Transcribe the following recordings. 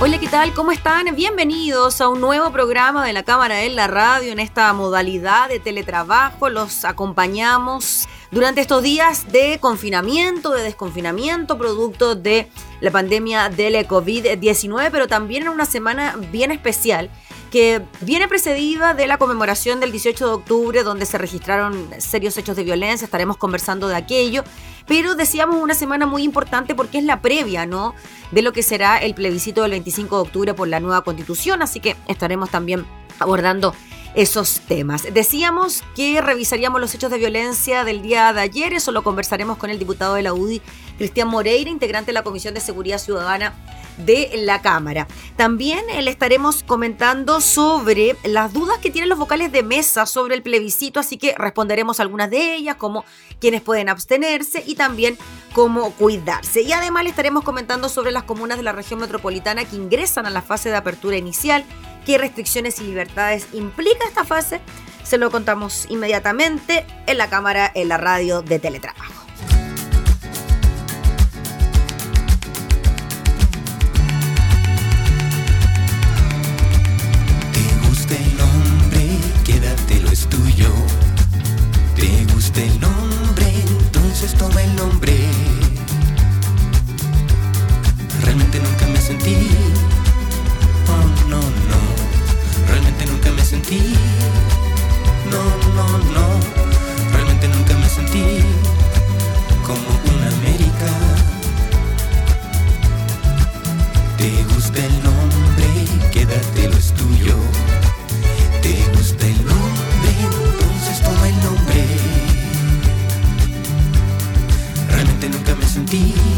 Hola, ¿qué tal? ¿Cómo están? Bienvenidos a un nuevo programa de la Cámara en la Radio en esta modalidad de teletrabajo. Los acompañamos durante estos días de confinamiento, de desconfinamiento, producto de la pandemia del COVID-19, pero también en una semana bien especial que viene precedida de la conmemoración del 18 de octubre, donde se registraron serios hechos de violencia, estaremos conversando de aquello, pero decíamos una semana muy importante porque es la previa, ¿no? De lo que será el plebiscito del 25 de octubre por la nueva constitución, así que estaremos también abordando esos temas. Decíamos que revisaríamos los hechos de violencia del día de ayer, eso lo conversaremos con el diputado de la UDI, Cristian Moreira, integrante de la Comisión de Seguridad Ciudadana de la Cámara. También eh, le estaremos comentando sobre las dudas que tienen los vocales de mesa sobre el plebiscito, así que responderemos algunas de ellas, como quienes pueden abstenerse y también cómo cuidarse. Y además le estaremos comentando sobre las comunas de la región metropolitana que ingresan a la fase de apertura inicial, qué restricciones y libertades implica esta fase. Se lo contamos inmediatamente en la cámara, en la radio de teletrabajo. No, no, no. Realmente nunca me sentí como un América. Te gusta el nombre, quédatelo es tuyo. Te gusta el nombre, entonces toma el nombre. Realmente nunca me sentí.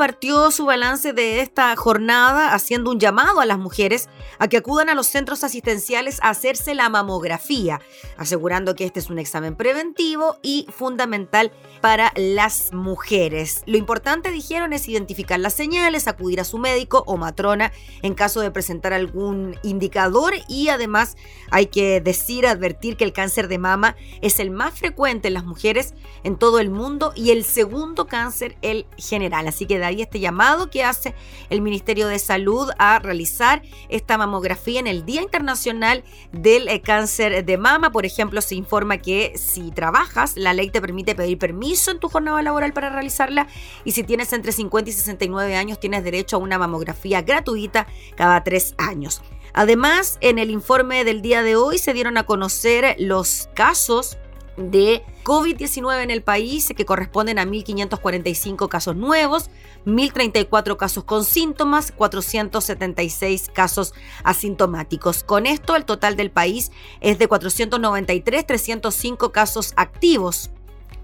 Partió su balance de esta jornada haciendo un llamado a las mujeres a que acudan a los centros asistenciales a hacerse la mamografía, asegurando que este es un examen preventivo y fundamental para las mujeres. Lo importante, dijeron, es identificar las señales, acudir a su médico o matrona en caso de presentar algún indicador y además hay que decir, advertir que el cáncer de mama es el más frecuente en las mujeres en todo el mundo y el segundo cáncer el general. Así que de ahí este llamado que hace el Ministerio de Salud a realizar esta mamografía en el Día Internacional del eh, Cáncer de Mama. Por ejemplo, se informa que si trabajas, la ley te permite pedir permiso en tu jornada laboral para realizarla y si tienes entre 50 y 69 años, tienes derecho a una mamografía gratuita cada tres años. Además, en el informe del día de hoy se dieron a conocer los casos de COVID-19 en el país, que corresponden a 1.545 casos nuevos, 1.034 casos con síntomas, 476 casos asintomáticos. Con esto, el total del país es de 493, 305 casos activos.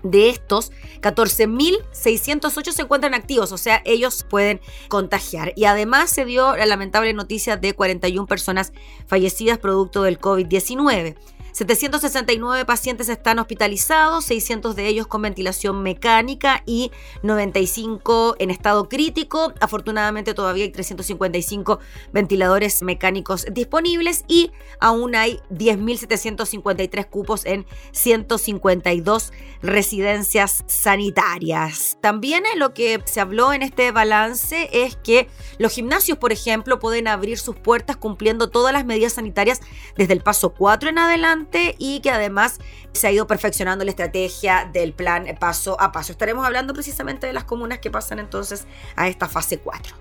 De estos, 14.608 se encuentran activos, o sea, ellos pueden contagiar. Y además se dio la lamentable noticia de 41 personas fallecidas producto del COVID-19. 769 pacientes están hospitalizados, 600 de ellos con ventilación mecánica y 95 en estado crítico. Afortunadamente todavía hay 355 ventiladores mecánicos disponibles y aún hay 10.753 cupos en 152 residencias sanitarias. También lo que se habló en este balance es que los gimnasios, por ejemplo, pueden abrir sus puertas cumpliendo todas las medidas sanitarias desde el paso 4 en adelante y que además se ha ido perfeccionando la estrategia del plan paso a paso. Estaremos hablando precisamente de las comunas que pasan entonces a esta fase 4.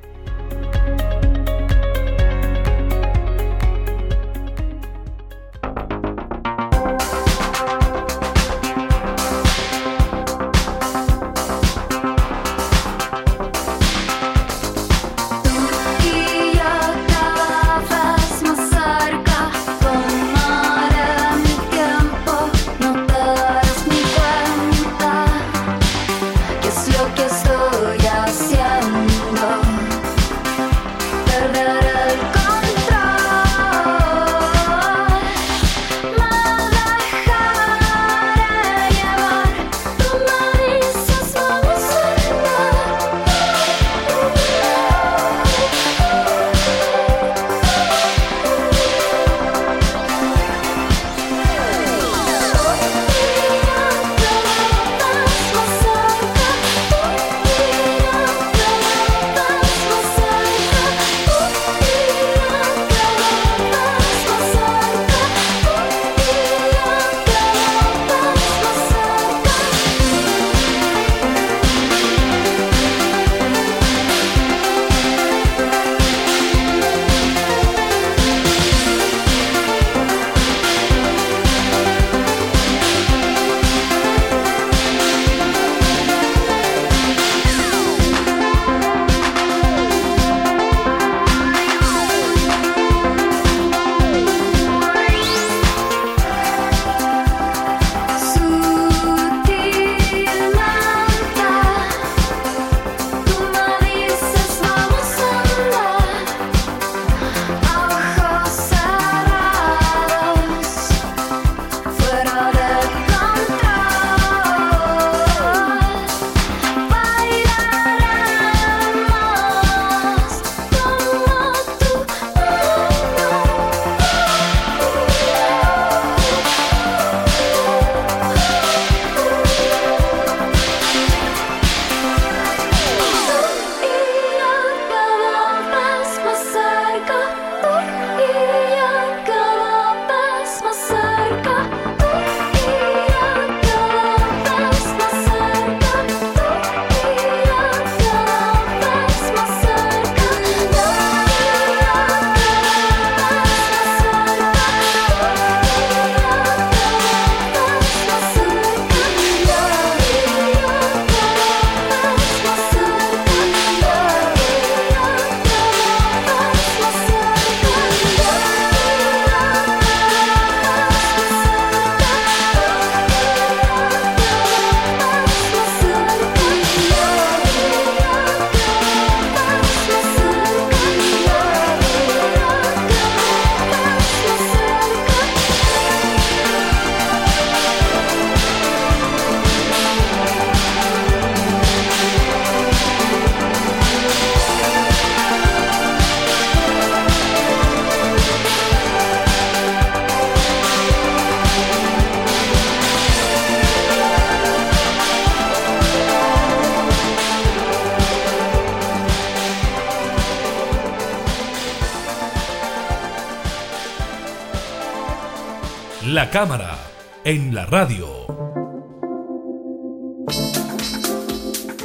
La cámara en la radio.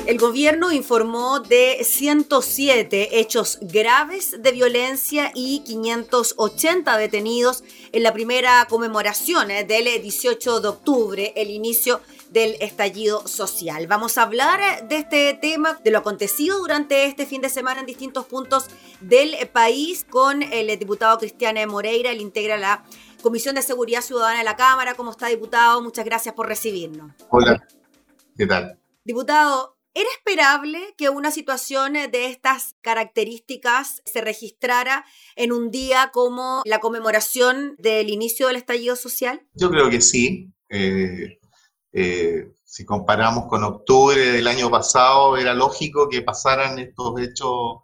El gobierno informó de 107 hechos graves de violencia y 580 detenidos en la primera conmemoración eh, del 18 de octubre, el inicio del estallido social. Vamos a hablar eh, de este tema, de lo acontecido durante este fin de semana en distintos puntos del país con el diputado Cristiane Moreira, él integra la Comisión de Seguridad Ciudadana de la Cámara. ¿Cómo está, diputado? Muchas gracias por recibirnos. Hola, ¿qué tal? Diputado, ¿Era esperable que una situación de estas características se registrara en un día como la conmemoración del inicio del estallido social? Yo creo que sí. Eh, eh, si comparamos con octubre del año pasado, era lógico que pasaran estos hechos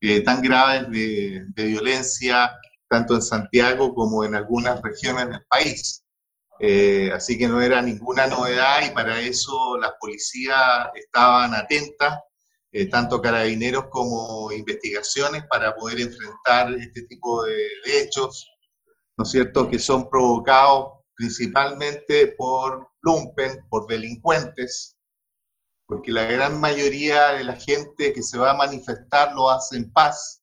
eh, tan graves de, de violencia, tanto en Santiago como en algunas regiones del país. Eh, así que no era ninguna novedad y para eso las policías estaban atentas, eh, tanto carabineros como investigaciones, para poder enfrentar este tipo de, de, hechos, ¿no es cierto?, que son provocados principalmente por lumpen, por delincuentes, porque la gran mayoría de la gente que se va a manifestar lo hace en paz.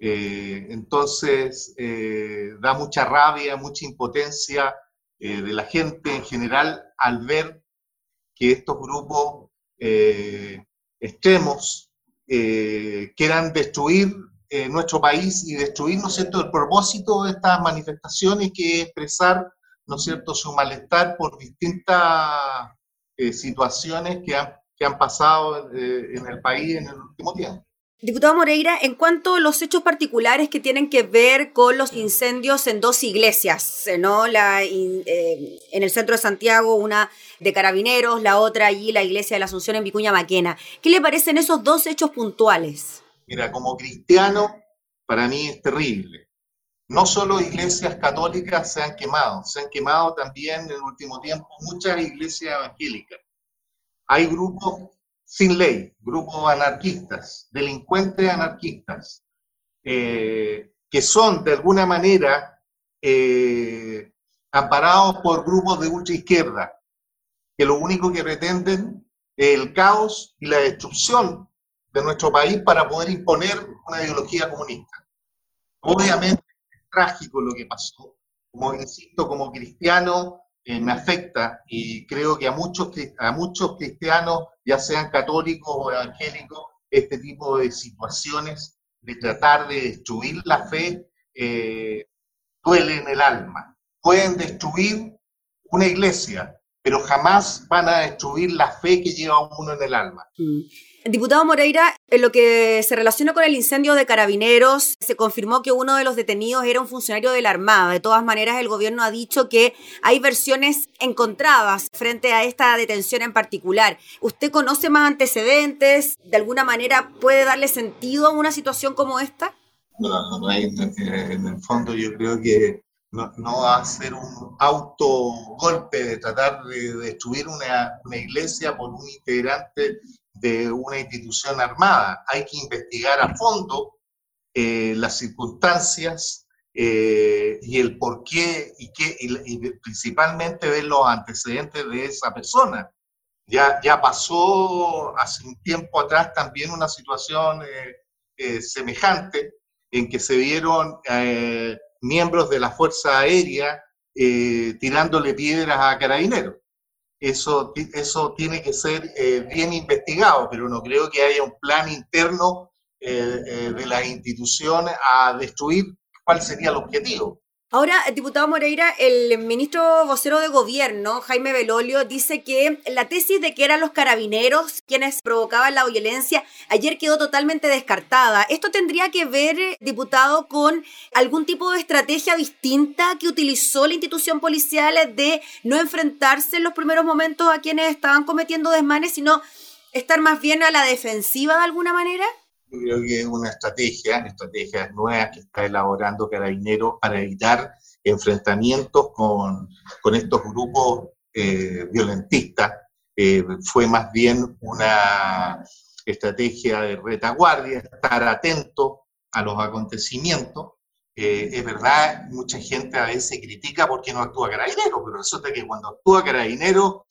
Eh, entonces, eh, da mucha rabia, mucha impotencia eh, de la gente en general al ver que estos grupos extremos quieran destruir nuestro país y destruir, ¿no cierto?, el propósito de estas manifestaciones que es expresar, ¿no cierto?, su malestar por distintas situaciones que han, que han pasado en el país en el último tiempo. Diputado Moreira, en cuanto a los hechos particulares que tienen que ver con los incendios en dos iglesias, ¿no? La, eh, en el centro de Santiago, una de carabineros, la otra allí, la iglesia de la Asunción en Vicuña Maquena. ¿Qué le parecen esos dos hechos puntuales? Mira, como cristiano, para mí es terrible. No solo iglesias católicas se han quemado, se han quemado también en el último tiempo muchas iglesias evangélicas. Hay grupos sin ley, grupos anarquistas, delincuentes anarquistas, eh, que son de alguna manera eh, amparados por grupos de ultra izquierda, que lo único que pretenden es el caos y la destrucción de nuestro país para poder imponer una ideología comunista. Obviamente es trágico lo que pasó. Como insisto, como cristiano, eh, me afecta y creo que a muchos, a muchos cristianos, ya sean católicos o evangélicos, este tipo de situaciones de tratar de destruir la fe eh, duele en el alma. Pueden destruir una iglesia, pero jamás van a destruir la fe que lleva uno en el alma. Mm. Diputado Moreira, en lo que se relaciona con el incendio de carabineros, se confirmó que uno de los detenidos era un funcionario de la Armada. De todas maneras, el gobierno ha dicho que hay versiones encontradas frente a esta detención en particular. ¿Usted conoce más antecedentes? ¿De alguna manera puede darle sentido a una situación como esta? No, no hay, en el fondo yo creo que no, no, ser un autogolpe de tratar de destruir una, una iglesia por un integrante de una institución armada. Hay que investigar a fondo eh, las circunstancias eh, y el por qué y, qué, y, y, principalmente ver los antecedentes de esa persona. Ya, ya pasó hace un tiempo atrás también una situación eh, semejante en que se vieron miembros de la Fuerza Aérea tirándole piedras a carabineros eso, eso tiene que ser eh, bien investigado, pero no creo que haya un plan interno eh, eh, de la institución a destruir cuál sería el objetivo. Ahora, diputado Moreira, el ministro vocero de gobierno, Jaime Belolio, dice que la tesis de que eran los carabineros quienes provocaban la violencia ayer quedó totalmente descartada. ¿Esto tendría que ver, diputado, con algún tipo de estrategia distinta que utilizó la institución policial de no enfrentarse en los primeros momentos a quienes estaban cometiendo desmanes, sino estar más bien a la defensiva de alguna manera? Yo creo que es una estrategia, estrategia nueva que está elaborando Carabineros para evitar enfrentamientos con, con estos grupos eh, violentistas. Eh, fue más bien una estrategia de retaguardia, estar atento a los acontecimientos Eh, es verdad, mucha gente a veces critica por qué no actúa carabinero, pero resulta que cuando actúa carabinero,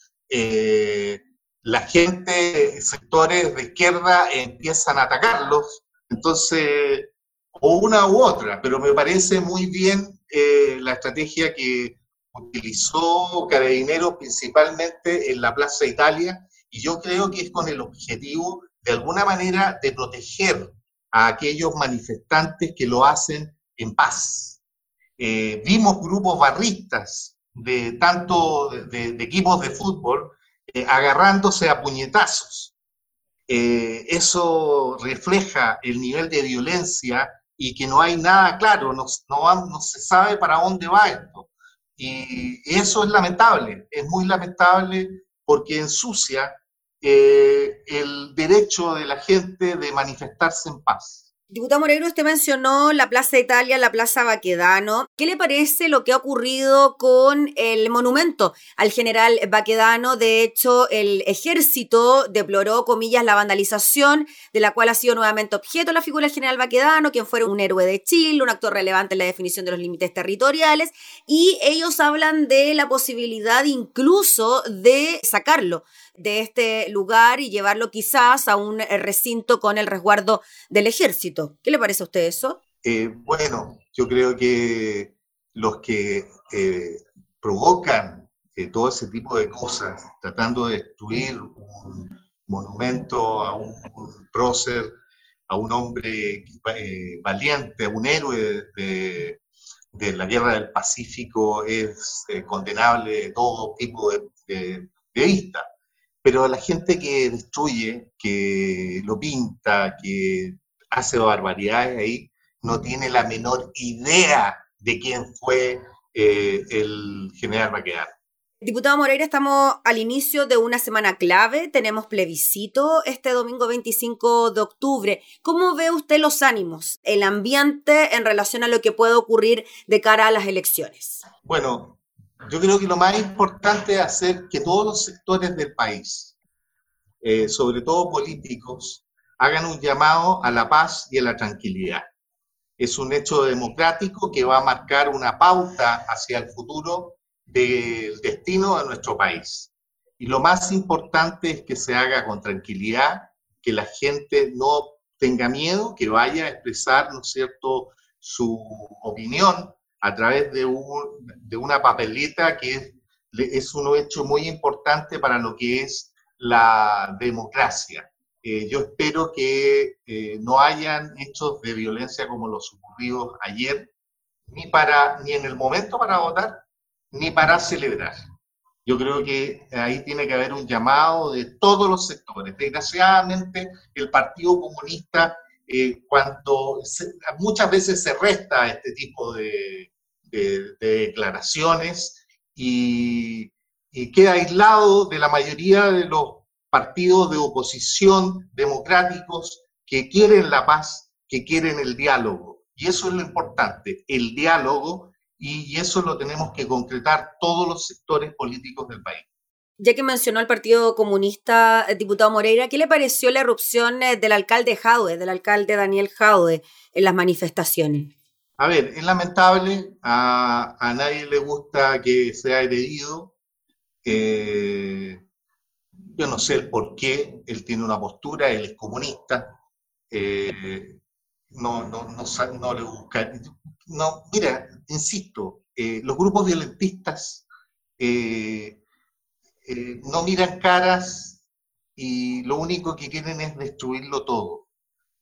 la gente, sectores de izquierda empiezan a atacarlos, entonces, o una u otra, pero me parece muy bien eh, la estrategia que utilizó Carabineros principalmente en la Plaza Italia, y yo creo que es con el objetivo, de alguna manera, de proteger a aquellos manifestantes que lo hacen en paz. Eh, vimos grupos barristas de tanto de, de equipos de fútbol eh, agarrándose a puñetazos. Eh, eso refleja el nivel de violencia y que no hay nada claro, no, se sabe para dónde va esto. Y eso es lamentable, es muy lamentable porque ensucia eh, el derecho de la gente de manifestarse en paz. Diputado Moreiro, usted mencionó la Plaza Italia, la Plaza Baquedano. ¿Qué le parece lo que ha ocurrido con el monumento al general Baquedano? De hecho, el ejército deploró, comillas, la vandalización, de la cual ha sido nuevamente objeto la figura del general Baquedano, quien fue un héroe de Chile, un actor relevante en la definición de los límites territoriales, y ellos hablan de la posibilidad incluso de sacarlo de este lugar y llevarlo quizás a un eh, recinto con el resguardo del ejército. ¿Qué le parece a usted eso? Eh, bueno, yo creo que los que eh, provocan todo ese tipo de cosas, tratando de destruir un monumento a un, prócer, a un hombre valiente, a un héroe de, la guerra del Pacífico, es condenable de todo tipo de vista pero la gente que destruye, que lo pinta, que hace barbaridades ahí, no tiene la menor idea de quién fue eh, el general Baquedano. Diputado Moreira, estamos al inicio de una semana clave, tenemos plebiscito este domingo 25 de octubre. ¿Cómo ve usted los ánimos, el ambiente en relación a lo que puede ocurrir de cara a las elecciones? Bueno, yo creo que lo más importante es hacer que todos los sectores del país, eh, sobre todo políticos, hagan un llamado a la paz y a la tranquilidad. Es un hecho democrático que va a marcar una pauta hacia el futuro del destino de nuestro país. Y lo más importante es que se haga con tranquilidad, que la gente no tenga miedo, que vaya a expresar, ¿no es cierto?, su opinión a través de, un, de una papeleta que es, es, un hecho muy importante para lo que es la democracia. Eh, yo espero que eh, no hayan hechos de violencia como los ocurridos ayer, ni, para, ni en el momento para votar, ni para celebrar. Yo creo que ahí tiene que haber un llamado de todos los sectores. Desgraciadamente, el Partido Comunista eh, cuando se, muchas veces se resta este tipo de, de, de declaraciones y, queda aislado de la mayoría de los partidos de oposición democráticos que quieren la paz, que quieren el diálogo. Y eso es lo importante, el diálogo, y, eso lo tenemos que concretar todos los sectores políticos del país. Ya que mencionó al Partido Comunista, eh, diputado Moreira, ¿qué le pareció la erupción eh, del alcalde Jaude, del alcalde Daniel Jaude, en las manifestaciones? A ver, es lamentable, a, nadie le gusta que sea agredido. Eh, yo no sé el por qué, él tiene una postura, él es comunista. Eh, no, no, no, no, le busca. No, mira, insisto, eh, los grupos violentistas eh, no miran caras y lo único que quieren es destruirlo todo.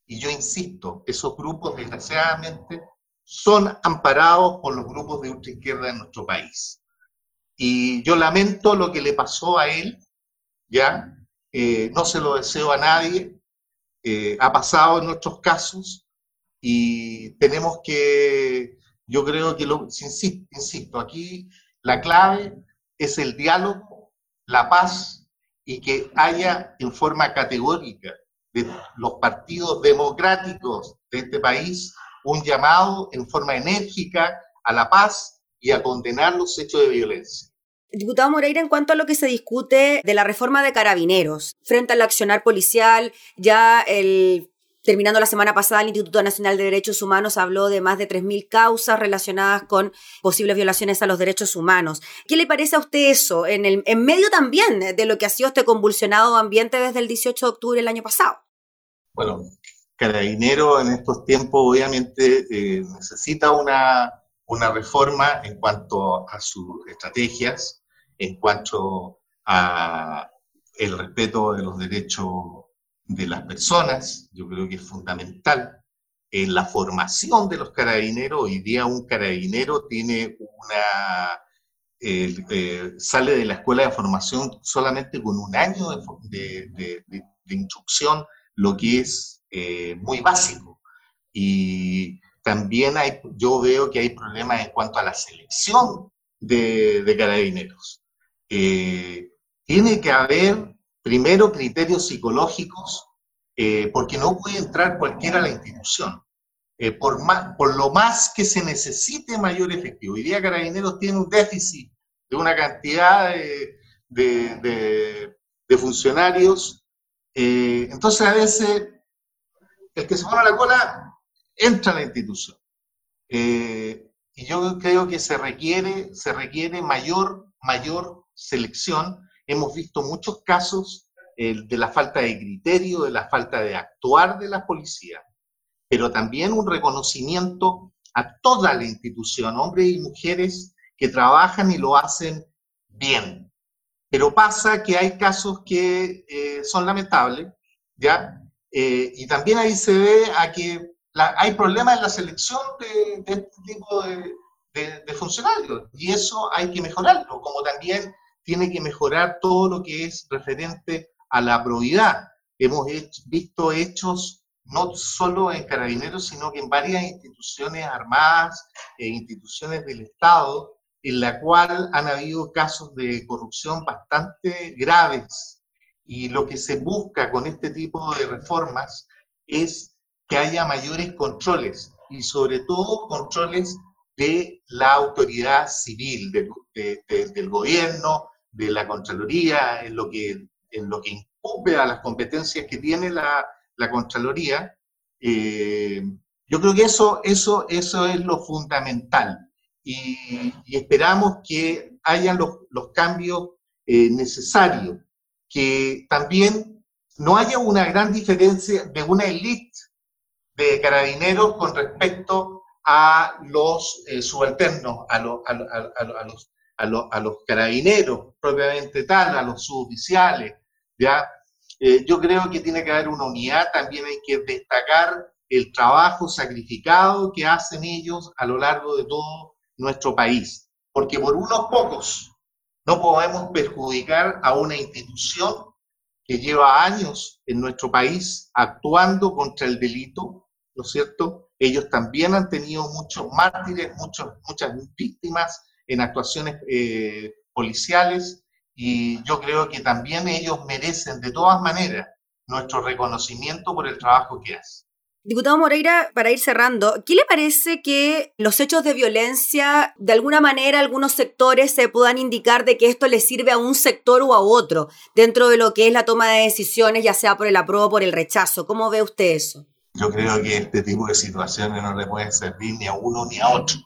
Y yo insisto, esos grupos desgraciadamente son amparados por los grupos de ultraizquierda en nuestro país. Y yo lamento lo que le pasó a él, ¿ya? Eh, no se lo deseo a nadie, eh, ha pasado en nuestros casos y tenemos que, yo creo que, lo, insisto, insisto, aquí la clave es el diálogo la paz y que haya en forma categórica de los partidos democráticos de este país un llamado en forma enérgica a la paz y a condenar los hechos de violencia. Diputado Moreira, en cuanto a lo que se discute de la reforma de carabineros frente al accionar policial, ya el Terminando la semana pasada, el Instituto Nacional de Derechos Humanos habló de más de 3.000 causas relacionadas con posibles violaciones a los derechos humanos. ¿Qué le parece a usted eso, en, el, en medio también de lo que ha sido este convulsionado ambiente desde el 18 de octubre del año pasado? Bueno, Carabinero en estos tiempos obviamente eh, necesita una, una reforma en cuanto a sus estrategias, en cuanto a el respeto de los derechos de las personas, yo creo que es fundamental. En la formación de los carabineros, hoy día un carabinero tiene una, eh, sale de la escuela de formación solamente con un año de, de, instrucción, lo que es eh, muy básico. Y también hay, yo veo que hay problemas en cuanto a la selección de, carabineros. Eh, tiene que haber primero criterios psicológicos, eh, porque no puede entrar cualquiera a la institución. Eh, por, más, por lo más que se necesite mayor efectivo. Hoy día Carabineros tiene un déficit de una cantidad de, funcionarios. Entonces a veces el que se pone la cola entra a la institución. y yo creo que se requiere, se requiere mayor, mayor selección hemos visto muchos casos de la falta de criterio, de la falta de actuar de la policía, pero también un reconocimiento a toda la institución, hombres y mujeres que trabajan y lo hacen bien. Pero pasa que hay casos que eh, son lamentables, ¿ya? Eh, y también ahí se ve a que hay problemas en la selección de, este tipo de, de funcionarios, y eso hay que mejorarlo, como también tiene que mejorar todo lo que es referente a la probidad. Hemos visto hechos no solo en carabineros, sino que en varias instituciones armadas e instituciones del Estado, en la cual han habido casos de corrupción bastante graves. Y lo que se busca con este tipo de reformas es que haya mayores controles y sobre todo controles de la autoridad civil, del gobierno, de la Contraloría, en lo que, en incumbe a las competencias que tiene la, Contraloría, eh, yo creo que eso, es lo fundamental. Y, esperamos que hayan los, los cambios eh, necesarios, que también no haya una gran diferencia de una élite de carabineros con respecto a los eh, subalternos, a, los, carabineros propiamente tal, a los suboficiales, ¿ya? Eh, yo creo que tiene que haber una unidad, también hay que destacar el trabajo sacrificado que hacen ellos a lo largo de todo nuestro país, porque por unos pocos no podemos perjudicar a una institución que lleva años en nuestro país actuando contra el delito, ¿no es cierto? Ellos también han tenido muchos mártires, muchas víctimas en actuaciones eh, policiales y yo creo que también ellos merecen de todas maneras nuestro reconocimiento por el trabajo que hacen. Diputado Moreira, para ir cerrando, ¿qué le parece que los hechos de violencia, de alguna manera, algunos sectores se puedan indicar de que esto le sirve a un sector o a otro dentro de lo que es la toma de decisiones, ya sea por el apruebo o por el rechazo? ¿Cómo ve usted eso? Yo creo que este tipo de situaciones no le pueden servir ni a uno ni a otro.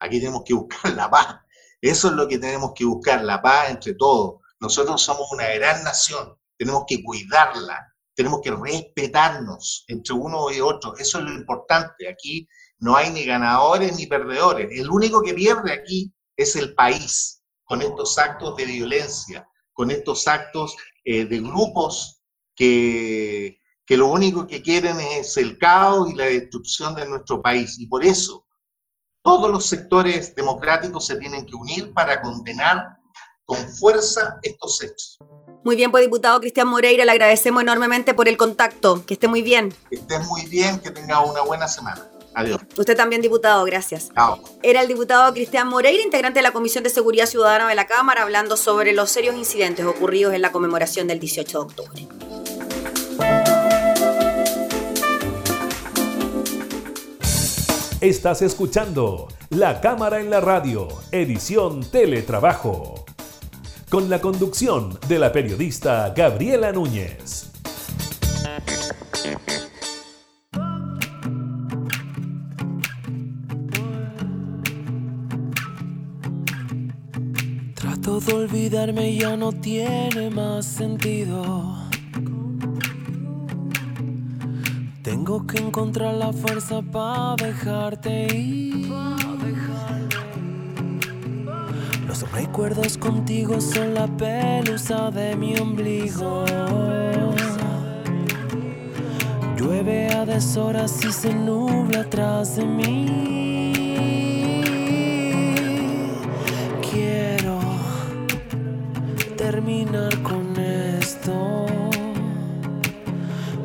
Aquí tenemos que buscar la paz. Eso es lo que tenemos que buscar, la paz entre todos. Nosotros somos una gran nación, tenemos que cuidarla, tenemos que respetarnos entre uno y otro. Eso es lo importante. Aquí no hay ni ganadores ni perdedores. El único que pierde aquí es el país con estos actos de violencia, con estos actos eh, de grupos que, que lo único que quieren es el caos y la destrucción de nuestro país. Y por eso todos los sectores democráticos se tienen que unir para condenar con fuerza estos hechos. Muy bien, pues diputado Cristian Moreira, le agradecemos enormemente por el contacto. Que esté muy bien. Que esté muy bien, que tenga una buena semana. Adiós. Usted también, diputado, gracias. Chao. Era el diputado Cristian Moreira, integrante de la Comisión de Seguridad Ciudadana de la Cámara, hablando sobre los serios incidentes ocurridos en la conmemoración del 18 de octubre. Estás escuchando La Cámara en la Radio, edición Teletrabajo, con la conducción de la periodista Gabriela Núñez. Trato de olvidarme, ya no tiene más sentido. Tengo que encontrar la fuerza para dejarte ir. Los recuerdos contigo son la pelusa de mi ombligo. Llueve a deshoras y se nubla atrás de mí. Quiero terminar con esto.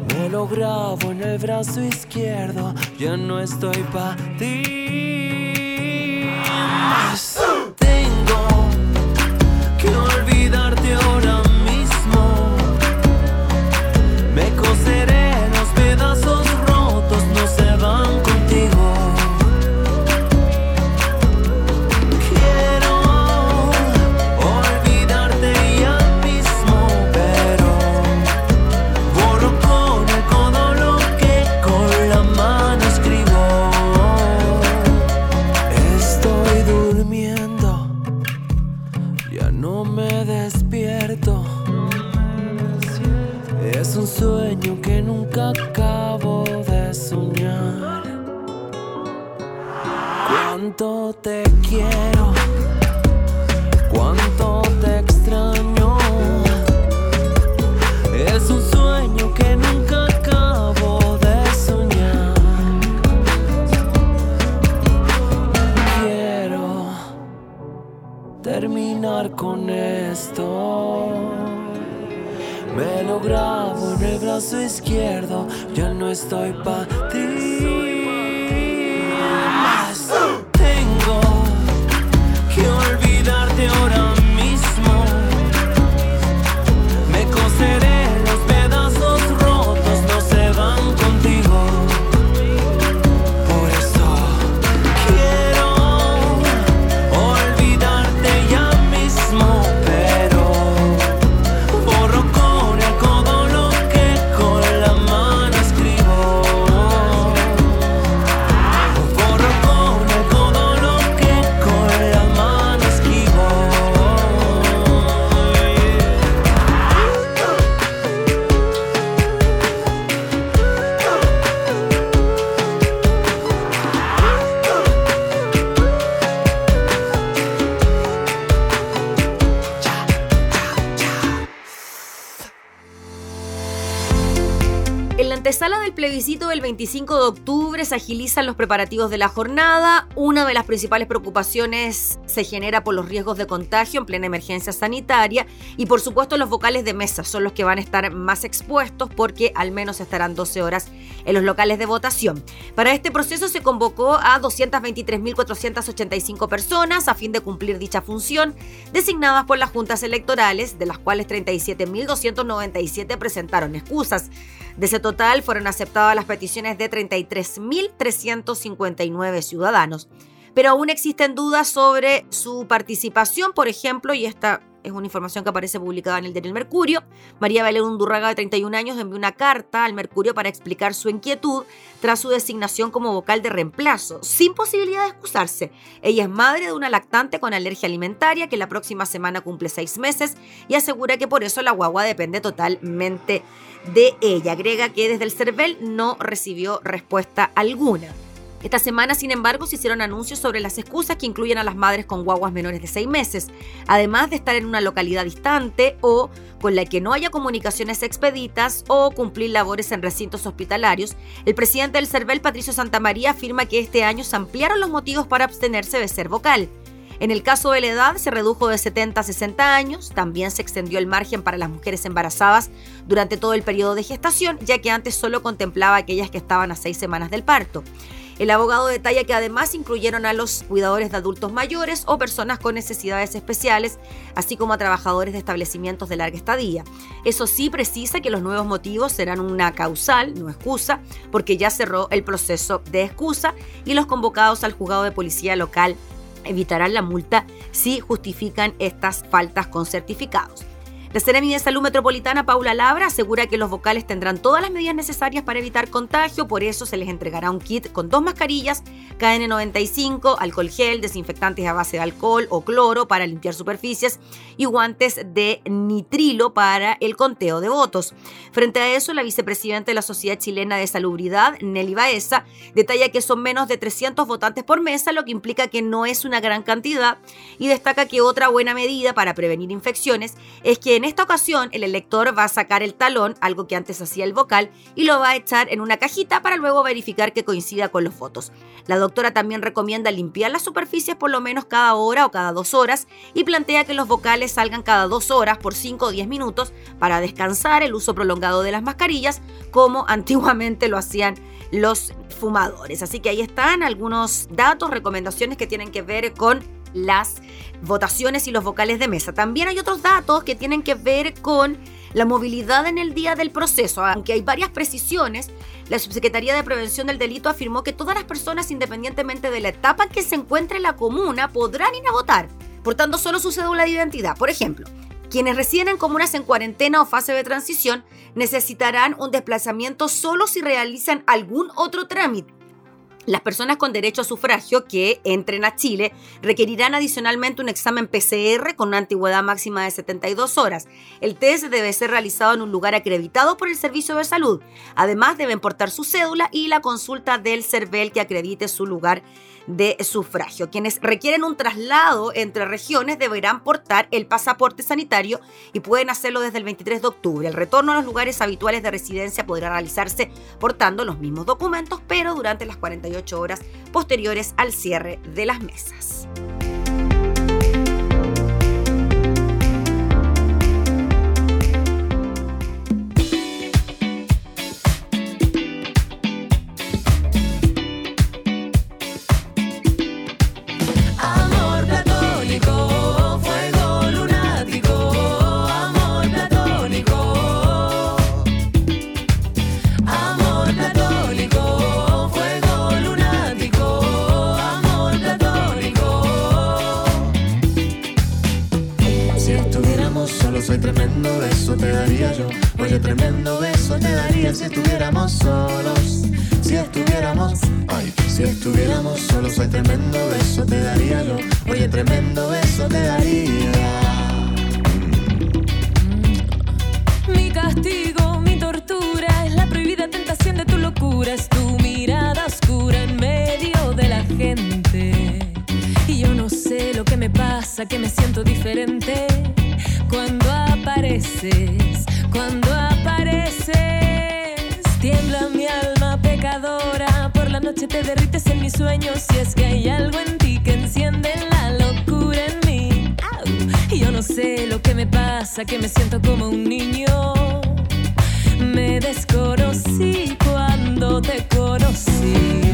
Me lo grabo en el brazo izquierdo, ya no estoy pa' ti. Brazo izquierdo, ya no estoy pa' ti. Plebiscito del 25 de octubre se agilizan los preparativos de la jornada. Una de las principales preocupaciones se genera por los riesgos de contagio en plena emergencia sanitaria y por supuesto los vocales de mesa son los que van a estar más expuestos porque al menos estarán 12 horas en los locales de votación. Para este proceso se convocó a 223.485 personas a fin de cumplir dicha función, designadas por las juntas electorales, de las cuales 37.297 presentaron excusas. De ese total fueron aceptadas las peticiones de 33.359 ciudadanos. Pero aún existen dudas sobre su participación, por ejemplo, y esta es una información que aparece publicada en el diario Mercurio. María Belén Undurraga, de 31 años, envió una carta al Mercurio para explicar su inquietud tras su designación como vocal de reemplazo, sin posibilidad de excusarse. Ella es madre de una lactante con alergia alimentaria que la próxima semana cumple seis meses y asegura que por eso la guagua depende totalmente de ella. Agrega que desde el CERVEL no recibió respuesta alguna. Esta semana, sin embargo, se hicieron anuncios sobre las excusas que incluyen a las madres con guaguas menores de seis meses, además de estar en una localidad distante o con la que no haya comunicaciones expeditas o cumplir labores en recintos hospitalarios. El presidente del CERVEL, Patricio Santamaría, afirma que este año se ampliaron los motivos para abstenerse de ser vocal. En el caso de la edad se redujo de 70 a 60 años, también se extendió el margen para las mujeres embarazadas durante todo el periodo de gestación, ya que antes solo contemplaba aquellas que estaban a seis semanas del parto. El abogado detalla que además incluyeron a los cuidadores de adultos mayores o personas con necesidades especiales, así como a trabajadores de establecimientos de larga estadía. Eso sí precisa que los nuevos motivos serán una causal, no excusa, porque ya cerró el proceso de excusa y los convocados al juzgado de policía local evitarán la multa si justifican estas faltas con certificados. La Seremi de Salud Metropolitana, Paula Labra, asegura que los vocales tendrán todas las medidas necesarias para evitar contagio, por eso se les entregará un kit con dos mascarillas, KN95, alcohol gel, desinfectantes a base de alcohol o cloro para limpiar superficies y guantes de nitrilo para el conteo de votos. Frente a eso, la vicepresidenta de la Sociedad Chilena de Salubridad, Nelly Baeza, detalla que son menos de 300 votantes por mesa, lo que implica que no es una gran cantidad y destaca que otra buena medida para prevenir infecciones es que en esta ocasión el elector va a sacar el talón, algo que antes hacía el vocal, y lo va a echar en una cajita para luego verificar que coincida con los votos. La doctora también recomienda limpiar las superficies por lo menos cada hora o cada dos horas y plantea que los vocales salgan cada dos horas por 5 o 10 minutos para descansar el uso prolongado de las mascarillas como antiguamente lo hacían los fumadores. Así que ahí están algunos datos, recomendaciones que tienen que ver con las votaciones y los vocales de mesa. También hay otros datos que tienen que ver con la movilidad en el día del proceso. Aunque hay varias precisiones, la Subsecretaría de Prevención del Delito afirmó que todas las personas, independientemente de la etapa en que se encuentre la comuna, podrán ir a votar, portando solo su cédula de identidad. Por ejemplo, quienes residen en comunas en cuarentena o fase de transición necesitarán un desplazamiento solo si realizan algún otro trámite las personas con derecho a sufragio que entren a Chile requerirán adicionalmente un examen PCR con una antigüedad máxima de 72 horas. El test debe ser realizado en un lugar acreditado por el Servicio de Salud. Además, deben portar su cédula y la consulta del CERVEL que acredite su lugar de sufragio. Quienes requieren un traslado entre regiones deberán portar el pasaporte sanitario y pueden hacerlo desde el 23 de octubre. El retorno a los lugares habituales de residencia podrá realizarse portando los mismos documentos, pero durante las 48 horas posteriores al cierre de las mesas. Oye, tremendo beso te daría si estuviéramos solos. Si estuviéramos, ay, si estuviéramos solos, soy tremendo beso te daría yo. Oye, tremendo beso te daría. Mi castigo, mi tortura es la prohibida tentación de tu locura, es tu mirada oscura en medio de la gente. Y yo no sé lo que me pasa, que me siento diferente cuando apareces, te derrites en mis sueños y es que hay algo en ti que enciende la locura en mí. Au. Yo no sé lo que me pasa, que me siento como un niño. Me desconocí cuando te conocí.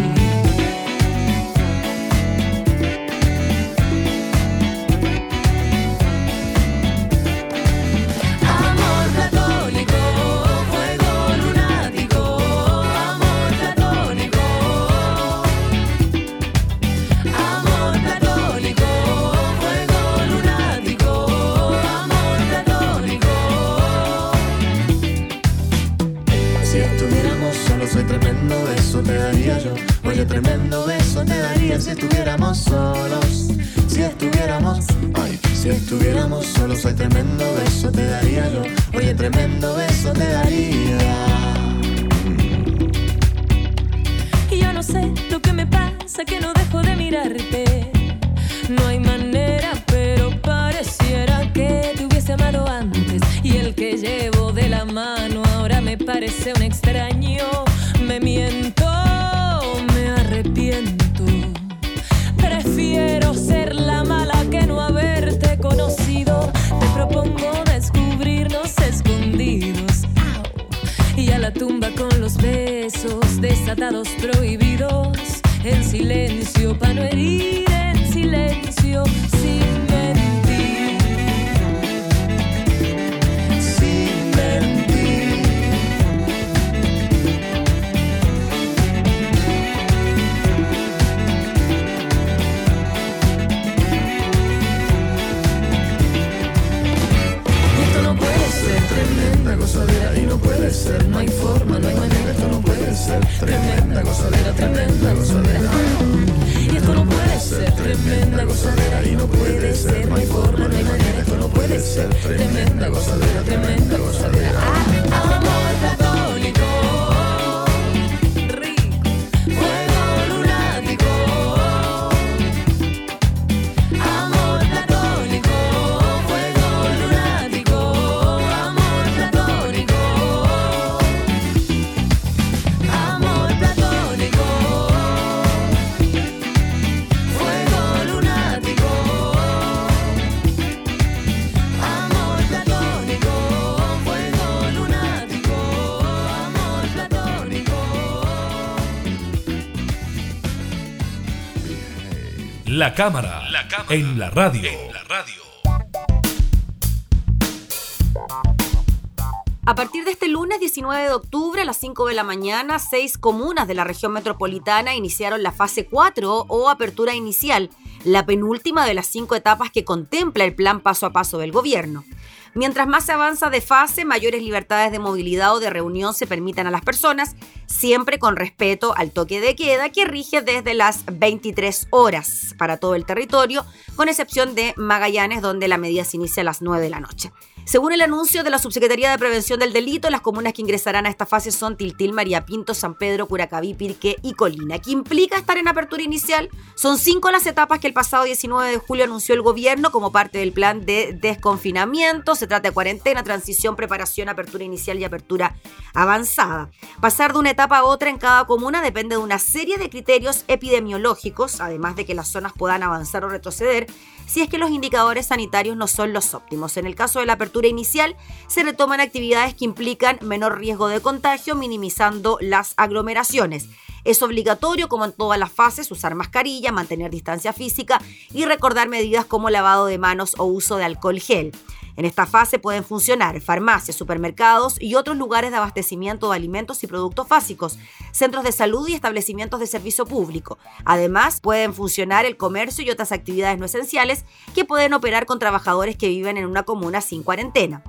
Parece un extraño. Me miento, me arrepiento. Prefiero ser la mala que no haberte conocido. Te propongo descubrirnos escondidos. Y a la tumba con los besos desatados prohibidos. En silencio para no herir, en silencio tremenda gozadera, tremenda gozadera. Y esto no puede ser, tremenda gozadera y no puede ser, no hay forma, no hay manera, esto no puede ser, tremenda gozadera, tremenda gozadera. La cámara, en la radio. A partir de este lunes 19 de octubre a las 5 de la mañana, seis comunas de la región metropolitana iniciaron la fase 4 o apertura inicial, la penúltima de las cinco etapas que contempla el plan paso a paso del gobierno. Mientras más se avanza de fase, mayores libertades de movilidad o de reunión se permitan a las personas, siempre con respeto al toque de queda que rige desde las 23 horas para todo el territorio, con excepción de Magallanes, donde la medida se inicia a las 9 de la noche. Según el anuncio de la Subsecretaría de Prevención del Delito, las comunas que ingresarán a esta fase son Tiltil, María Pinto, San Pedro, Curacaví, Pirque y Colina. ¿Qué implica estar en apertura inicial? Son cinco las etapas que el pasado 19 de julio anunció el gobierno como parte del plan de desconfinamiento. Se trata de cuarentena, transición, preparación, apertura inicial y apertura avanzada. Pasar de una etapa a otra en cada comuna depende de una serie de criterios epidemiológicos, además de que las zonas puedan avanzar o retroceder si es que los indicadores sanitarios no son los óptimos. En el caso de la apertura inicial, se retoman actividades que implican menor riesgo de contagio, minimizando las aglomeraciones. Es obligatorio, como en todas las fases, usar mascarilla, mantener distancia física y recordar medidas como lavado de manos o uso de alcohol gel. En esta fase pueden funcionar farmacias, supermercados y otros lugares de abastecimiento de alimentos y productos básicos, centros de salud y establecimientos de servicio público. Además, pueden funcionar el comercio y otras actividades no esenciales que pueden operar con trabajadores que viven en una comuna sin cuarentena.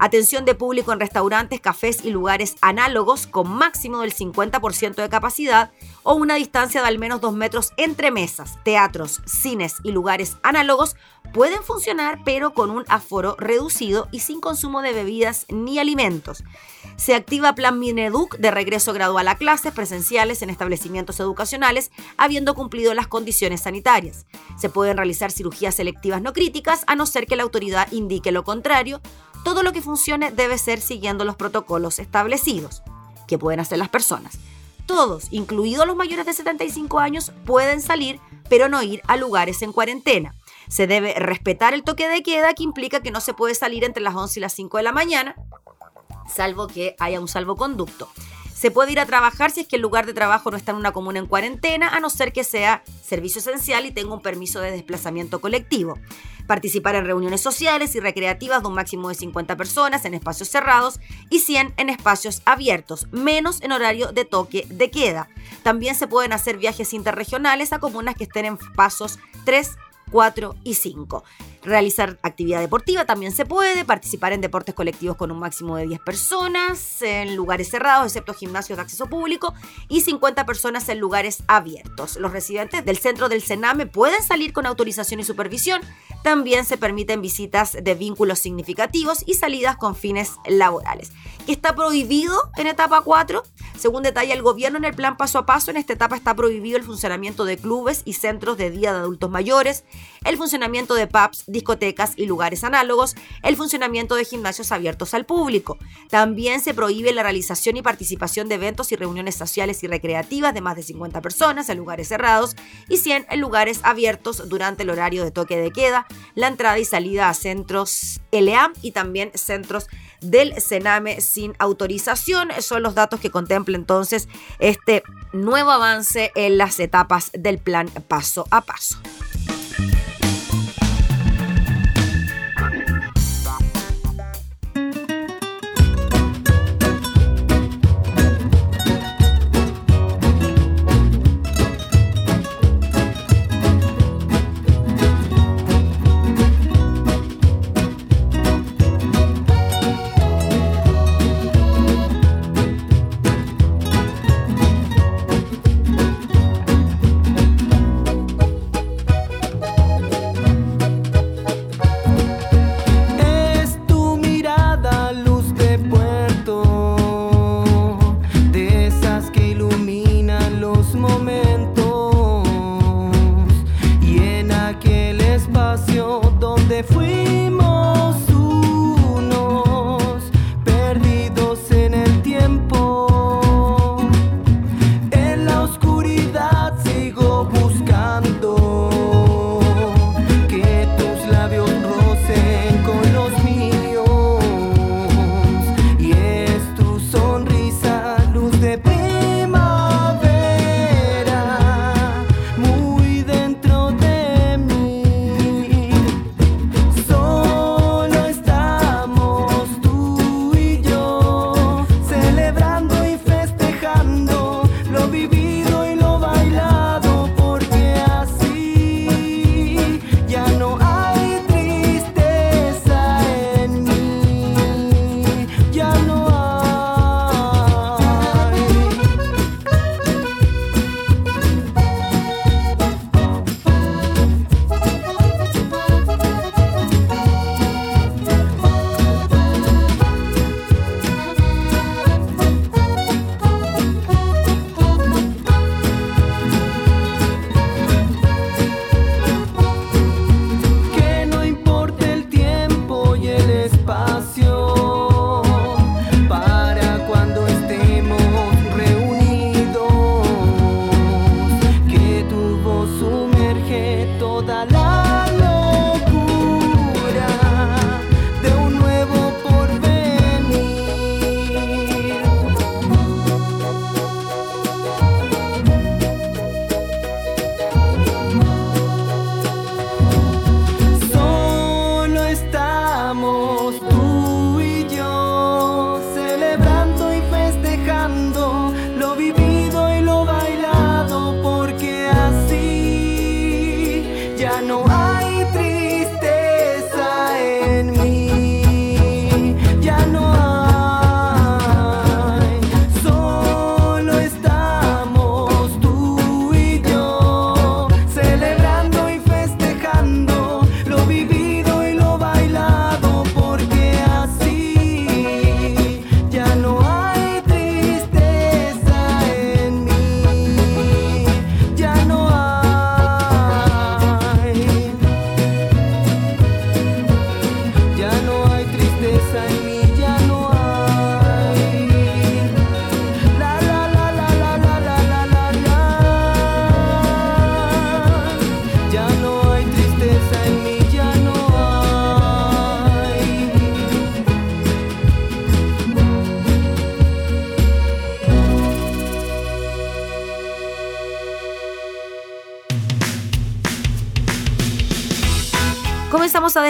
Atención de público en restaurantes, cafés y lugares análogos con máximo del 50% de capacidad o una distancia de al menos 2 metros entre mesas, teatros, cines y lugares análogos pueden funcionar pero con un aforo reducido y sin consumo de bebidas ni alimentos. Se activa Plan Mineduc de regreso gradual a clases presenciales en establecimientos educacionales, habiendo cumplido las condiciones sanitarias. Se pueden realizar cirugías selectivas no críticas, a no ser que la autoridad indique lo contrario. Todo lo que funcione debe ser siguiendo los protocolos establecidos. que pueden hacer las personas? Todos, incluidos los mayores de 75 años, pueden salir, pero no ir a lugares en cuarentena. Se debe respetar el toque de queda, que implica que no se puede salir entre las 11 y las 5 de la mañana, salvo que haya un salvoconducto. Se puede ir a trabajar si es que el lugar de trabajo no está en una comuna en cuarentena, a no ser que sea servicio esencial y tenga un permiso de desplazamiento colectivo. Participar en reuniones sociales y recreativas de un máximo de 50 personas en espacios cerrados y 100 en espacios abiertos, menos en horario de toque de queda. También se pueden hacer viajes interregionales a comunas que estén en pasos 3, 4 y 5. Realizar actividad deportiva también se puede, participar en deportes colectivos con un máximo de 10 personas, en lugares cerrados, excepto gimnasios de acceso público, y 50 personas en lugares abiertos. Los residentes del centro del Sename pueden salir con autorización y supervisión. También se permiten visitas de vínculos significativos y salidas con fines laborales. ¿Qué está prohibido en etapa 4? Según detalla el gobierno en el plan paso a paso, en esta etapa está prohibido el funcionamiento de clubes y centros de día de adultos mayores, el funcionamiento de pubs, discotecas y lugares análogos, el funcionamiento de gimnasios abiertos al público. También se prohíbe la realización y participación de eventos y reuniones sociales y recreativas de más de 50 personas en lugares cerrados y 100 en lugares abiertos durante el horario de toque de queda, la entrada y salida a centros LEAM y también centros del Sename sin autorización. Son los datos que contempla entonces este nuevo avance en las etapas del plan paso a paso.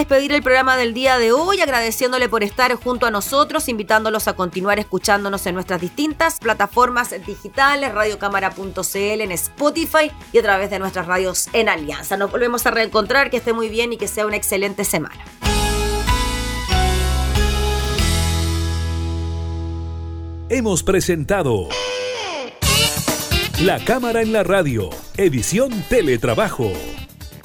Despedir el programa del día de hoy agradeciéndole por estar junto a nosotros, invitándolos a continuar escuchándonos en nuestras distintas plataformas digitales, radiocámara.cl, en Spotify y a través de nuestras radios en Alianza. Nos volvemos a reencontrar, que esté muy bien y que sea una excelente semana. Hemos presentado La Cámara en la Radio, edición Teletrabajo.